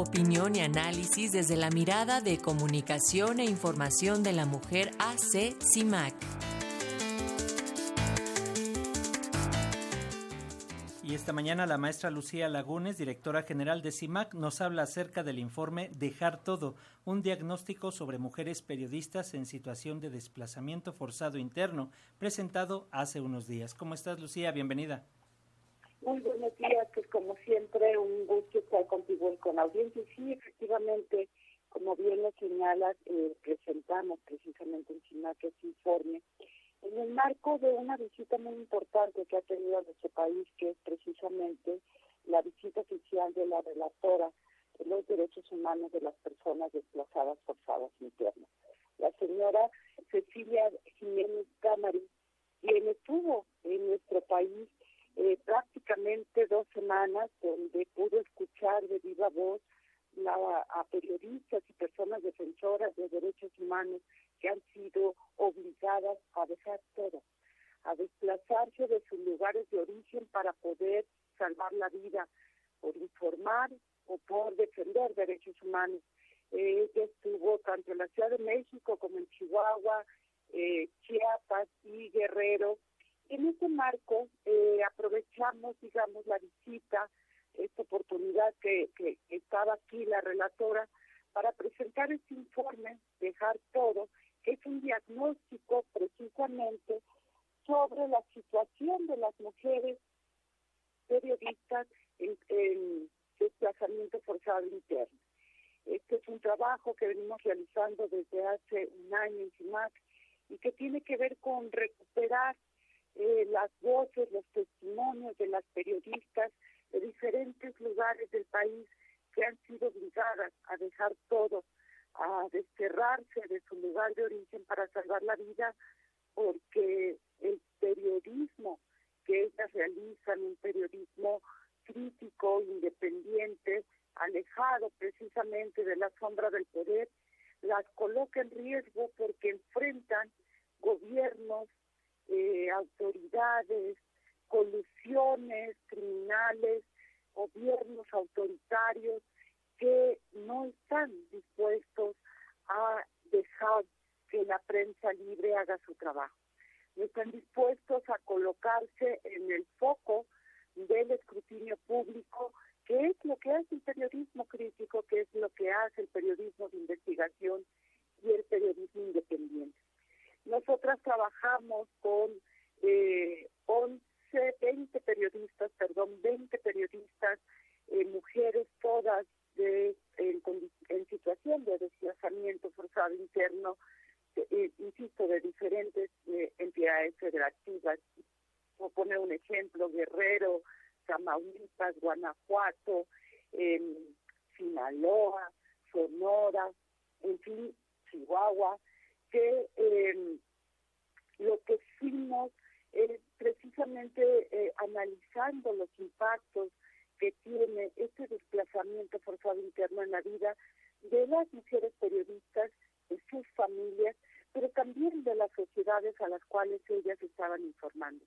Opinión y análisis desde la mirada de comunicación e información de la mujer AC CIMAC. Y esta mañana la maestra Lucía Lagunes, directora general de CIMAC, nos habla acerca del informe Dejar Todo, un diagnóstico sobre mujeres periodistas en situación de desplazamiento forzado interno, presentado hace unos días. ¿Cómo estás, Lucía? Bienvenida. Muy buenos días, pues como siempre, un gusto estar contigo y con la audiencia. Sí, efectivamente, como bien lo señalas, eh, presentamos precisamente en CIMAC ese informe en el marco de una visita muy importante que ha tenido a nuestro país, que es precisamente la visita oficial de la relatora de los derechos humanos de las personas desplazadas forzadas internas, la señora Cecilia Jiménez Cámara, quien estuvo en nuestro país eh, prácticamente dos semanas, donde pudo escuchar de viva voz a periodistas y personas defensoras de derechos humanos que han sido obligadas a dejar todo, a desplazarse de sus lugares de origen para poder salvar la vida, por informar o por defender derechos humanos. ella estuvo tanto en la Ciudad de México como en Chihuahua, eh, Chiapas y Guerrero. En este marco eh, aprovechamos, digamos, la visita, esta oportunidad que, que estaba aquí la relatora, para presentar este informe, dejar todo es un diagnóstico precisamente sobre la situación de las mujeres periodistas en, desplazamiento forzado interno. Este es un trabajo que venimos realizando desde hace un año en CIMAC y que tiene que ver con recuperar eh, las voces, los testimonios de las periodistas de diferentes lugares del país que han sido obligadas a dejar todo a desterrarse de su lugar de origen para salvar la vida, porque el periodismo que ellas realizan, un periodismo crítico, independiente, alejado precisamente de la sombra del poder, las coloca en riesgo porque enfrentan gobiernos, eh, autoridades, colusiones criminales, gobiernos autoritarios que no están dispuestos a dejar que la prensa libre haga su trabajo. No están dispuestos a colocarse en el foco del escrutinio público, que es lo que hace el periodismo crítico, que es lo que hace el periodismo de investigación y el periodismo independiente. Nosotras trabajamos con eh, 11, 20 periodistas, perdón, 20 periodistas, eh, mujeres todas de, en, situación de desplazamiento forzado interno, eh, insisto, de diferentes eh, entidades federativas. Por poner un ejemplo, Guerrero, Tamaulipas, Guanajuato, Sinaloa, Sonora, en fin, Chihuahua, que em, lo que hicimos es precisamente eh, analizando los impactos que tiene este desplazamiento forzado interno en la vida de las mujeres periodistas, de sus familias, pero también de las sociedades a las cuales ellas estaban informando.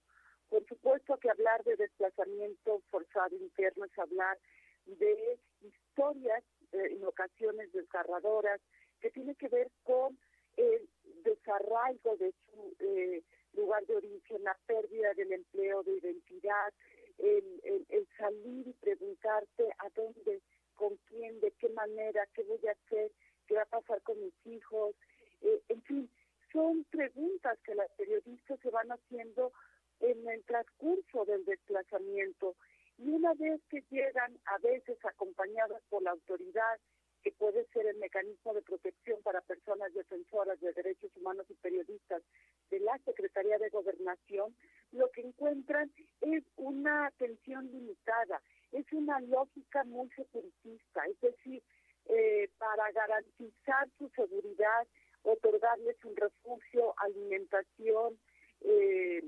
Por supuesto que hablar de desplazamiento forzado interno es hablar de historias eh, en ocasiones desgarradoras que tiene que ver con el desarraigo de su eh, lugar de origen, la pérdida del empleo, de identidad, el, salir y preguntarte a dónde, con quién, de qué manera, qué voy a hacer, qué va a pasar con mis hijos, eh, en fin, son preguntas que las periodistas se van haciendo en el transcurso del desplazamiento. Y una vez que llegan a veces acompañadas por la autoridad que puede ser el mecanismo de protección para personas defensoras de derechos humanos y periodistas de la Secretaría de Gobernación, lo que encuentran es una atención limitada, es una lógica muy securitista, es decir, eh, para garantizar su seguridad, otorgarles un refugio, alimentación, eh,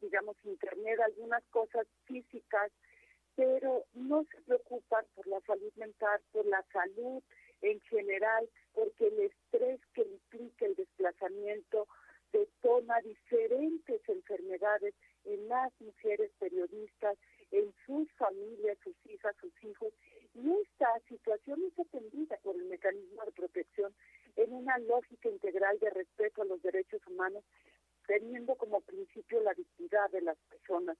digamos, internet, algunas cosas físicas pero no se preocupan por la salud mental, por la salud en general, porque el estrés que implica el desplazamiento detona diferentes enfermedades en las mujeres periodistas, en sus familias, sus hijas, sus hijos, y esta situación es atendida por el mecanismo de protección en una lógica integral de respeto a los derechos humanos, teniendo como principio la dignidad de las personas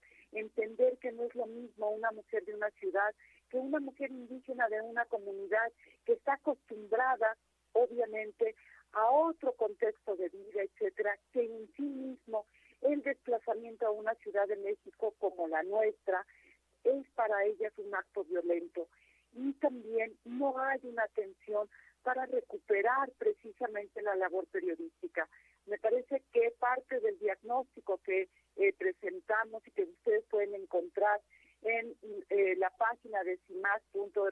mujer de una ciudad que una mujer indígena de una comunidad que está acostumbrada, obviamente, a otro contexto de vida, etcétera, que en sí mismo el desplazamiento a una ciudad de México como la nuestra es para ellas un acto violento. Y también no hay una atención para recuperar precisamente la labor periodística. Me parece que parte del diagnóstico que eh, presentamos y que ustedes pueden encontrar en eh, la página de cimas.rg.mx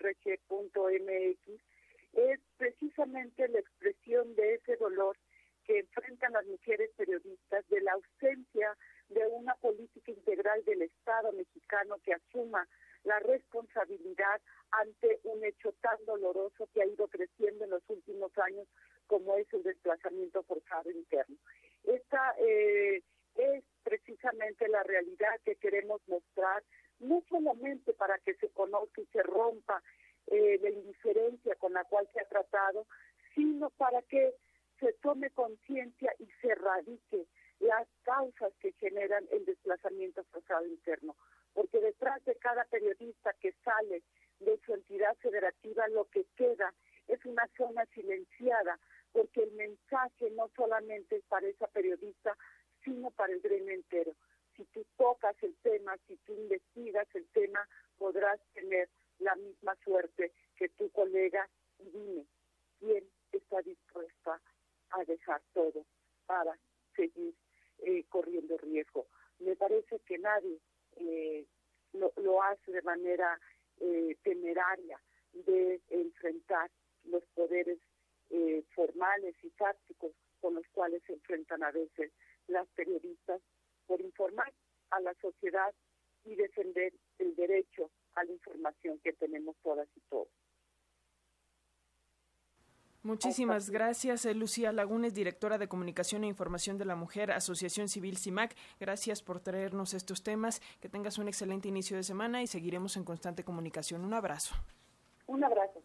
es precisamente la expresión de ese dolor que enfrentan las mujeres periodistas de la ausencia de una política integral del Estado mexicano que asuma la responsabilidad ante un hecho tan doloroso que ha ido creciendo en los últimos años como es el desplazamiento forzado interno. Esta eh, es precisamente la realidad que queremos mostrar, no solamente para que se conozca y se rompa eh, la indiferencia con la cual se ha tratado, sino para que se tome conciencia y se radique las causas que generan el desplazamiento forzado interno. Porque detrás de cada periodista que sale de su entidad federativa, lo que queda es una zona silenciada, porque el mensaje no solamente es para esa periodista, sino para el gremio entero. Tú tocas el tema, si tú investigas el tema, podrás tener la misma suerte que tu colega y dime quién está dispuesta a dejar todo para seguir eh, corriendo riesgo. Me parece que nadie eh, lo, hace de manera eh, temeraria de enfrentar los poderes formales y tácticos con los cuales se enfrentan a veces las periodistas por informar a la sociedad y defender el derecho a la información que tenemos todas y todos. Muchísimas gracias, eh, Lucía Lagunes, directora de Comunicación e Información de la Mujer, Asociación Civil CIMAC. Gracias por traernos estos temas. Que tengas un excelente inicio de semana y seguiremos en constante comunicación. Un abrazo. Un abrazo.